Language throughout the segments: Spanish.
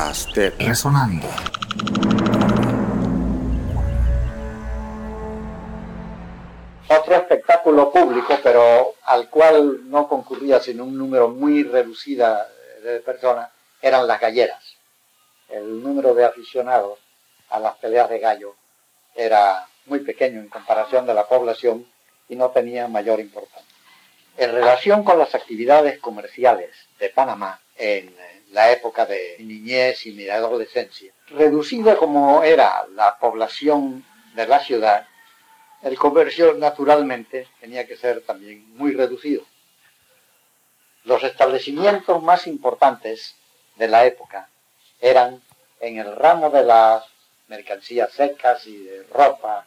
podcast de Resonando. Otro espectáculo público, pero al cual no concurría sino un número muy reducido de personas, eran las galleras. El número de aficionados a las peleas de gallo era muy pequeño en comparación de la población y no tenía mayor importancia. En relación con las actividades comerciales de Panamá en la época de niñez y mi adolescencia, reducida como era la población de la ciudad, el comercio naturalmente tenía que ser también muy reducido. Los establecimientos más importantes de la época eran en el ramo de las mercancías secas y de ropa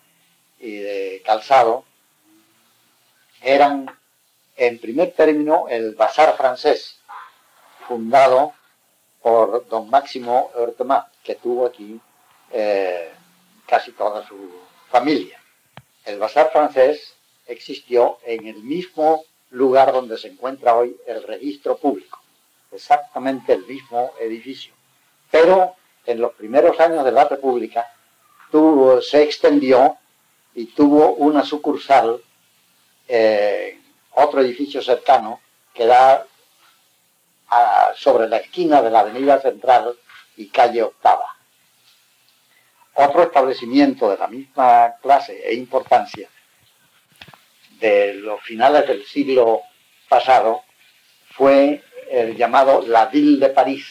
y de calzado, eran en primer término el Bazar francés, fundado por don Máximo Hortemá, que tuvo aquí eh, casi toda su familia. El Bazar francés existió en el mismo lugar donde se encuentra hoy el registro público, exactamente el mismo edificio. Pero en los primeros años de la República se extendió y tuvo una sucursal eh, otro edificio cercano que da sobre la esquina de la Avenida Central y calle Octava. Otro establecimiento de la misma clase e importancia de los finales del siglo pasado fue el llamado La Ville de París.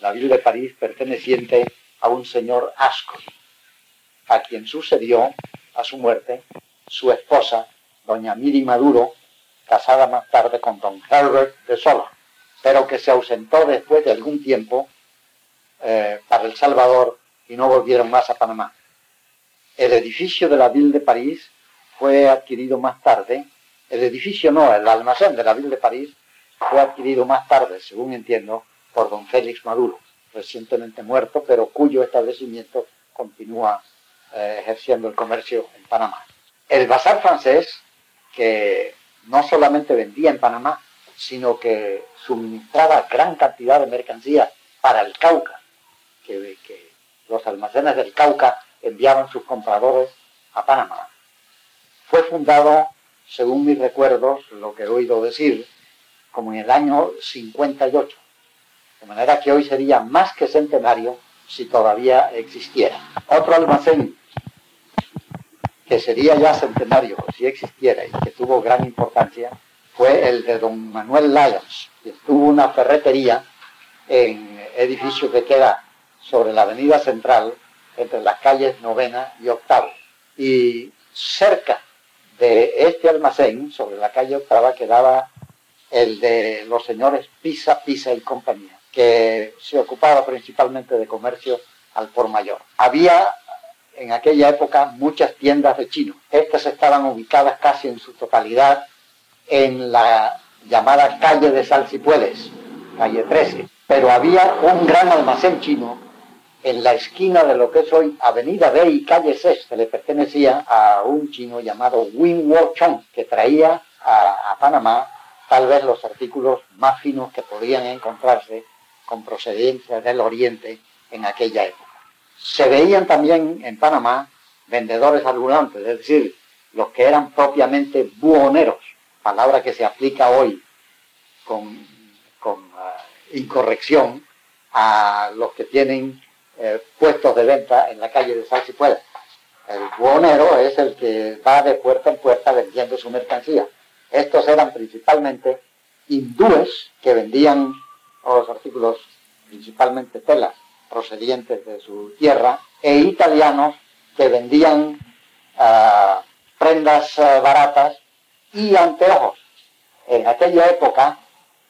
La Ville de París perteneciente a un señor Ascoli, a quien sucedió a su muerte su esposa doña Miri Maduro, casada más tarde con don Herbert de Sola, pero que se ausentó después de algún tiempo eh, para El Salvador y no volvieron más a Panamá. El edificio de la Ville de París fue adquirido más tarde, el edificio no, el almacén de la Ville de París fue adquirido más tarde, según entiendo, por don Félix Maduro, recientemente muerto, pero cuyo establecimiento continúa eh, ejerciendo el comercio en Panamá. El bazar francés que no solamente vendía en Panamá, sino que suministraba gran cantidad de mercancía para el Cauca, que, los almacenes del Cauca enviaban sus compradores a Panamá. Fue fundado, según mis recuerdos, lo que he oído decir, como en el año 58, de manera que hoy sería más que centenario si todavía existiera. Otro almacén que sería ya centenario si existiera y que tuvo gran importancia, fue el de don Manuel Lyons, que tuvo una ferretería en edificio que queda sobre la avenida central, entre las calles novena y octavo. Y cerca de este almacén, sobre la calle octava, quedaba el de los señores Pisa, Pisa y compañía, que se ocupaba principalmente de comercio al por mayor. Había en aquella época muchas tiendas de chinos. Estas estaban ubicadas casi en su totalidad en la llamada calle de Salsipuedes, calle 13. Pero había un gran almacén chino en la esquina de lo que es hoy Avenida B y calle 6, que le pertenecía a un chino llamado Wing Wo Chong, que traía a, a Panamá tal vez los artículos más finos que podían encontrarse con procedencia del Oriente en aquella época. Se veían también en Panamá vendedores ambulantes, es decir, los que eran propiamente buhoneros, palabra que se aplica hoy con, ah, incorrección a los que tienen eh, puestos de venta en la calle de Salsipuela. El buhonero es el que va de puerta en puerta vendiendo su mercancía. Estos eran principalmente hindúes que vendían los artículos, principalmente telas, procedientes de su tierra e italianos que vendían ah, prendas ah, baratas y anteojos. En aquella época,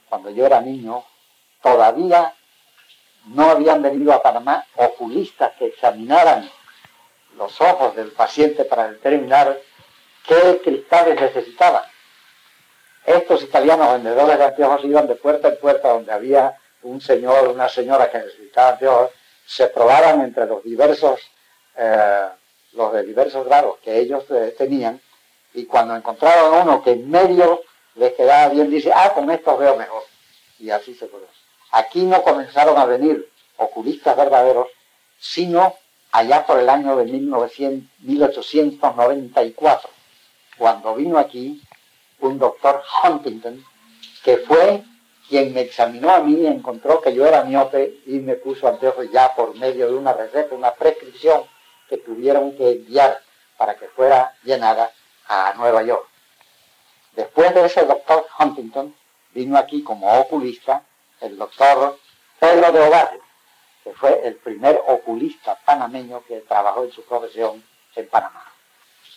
cuando yo era niño, todavía no habían venido a Panamá oculistas que examinaran los ojos del paciente para determinar qué cristales necesitaban. Estos italianos vendedores de anteojos iban de puerta en puerta donde había un señor, una señora que necesitaba Dios, se probaban entre los diversos, eh, los de diversos grados que ellos eh, tenían, y cuando encontraban uno que en medio les quedaba bien, dice, ah, con estos veo mejor. Y así se puede. Aquí no comenzaron a venir oculistas verdaderos, sino allá por el año de 1894, cuando vino aquí un doctor Huntington, que fue quien me examinó a mí, encontró que yo era miope y me puso anteojos ya por medio de una receta, una prescripción que tuvieron que enviar para que fuera llenada a Nueva York. Después de ese doctor Huntington, vino aquí como oculista el doctor Pedro de Ovalle, que fue el primer oculista panameño que trabajó en su profesión en Panamá.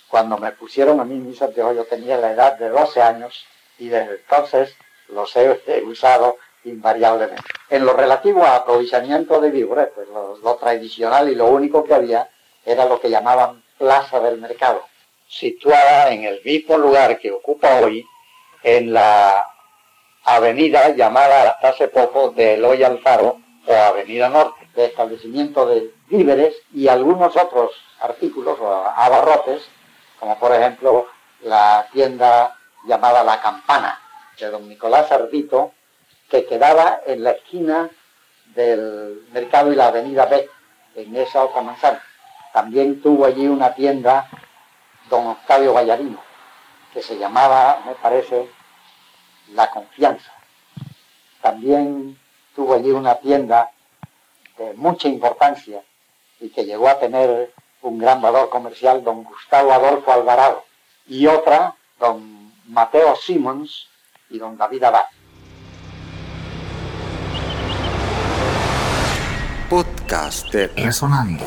Cuando me pusieron a mí mis anteojos, yo tenía la edad de 12 años y desde entonces los he usado invariablemente. En lo relativo a aprovechamiento de víboras, pues lo, tradicional y lo único que había era lo que llamaban Plaza del Mercado, situada en el mismo lugar que ocupa hoy, en la avenida llamada hace poco de Eloy Alfaro o Avenida Norte, de establecimiento de víveres y algunos otros artículos o abarrotes, como por ejemplo la tienda llamada La Campana, de don Nicolás Ardito, que quedaba en la esquina del mercado y la avenida B, en esa otra manzana. También tuvo allí una tienda don Octavio Vallarino, que se llamaba, me parece, La Confianza. También tuvo allí una tienda de mucha importancia y que llegó a tener un gran valor comercial, don Gustavo Adolfo Alvarado, y otra, don Mateo Simons, y don David Abad. Podcast Resonando.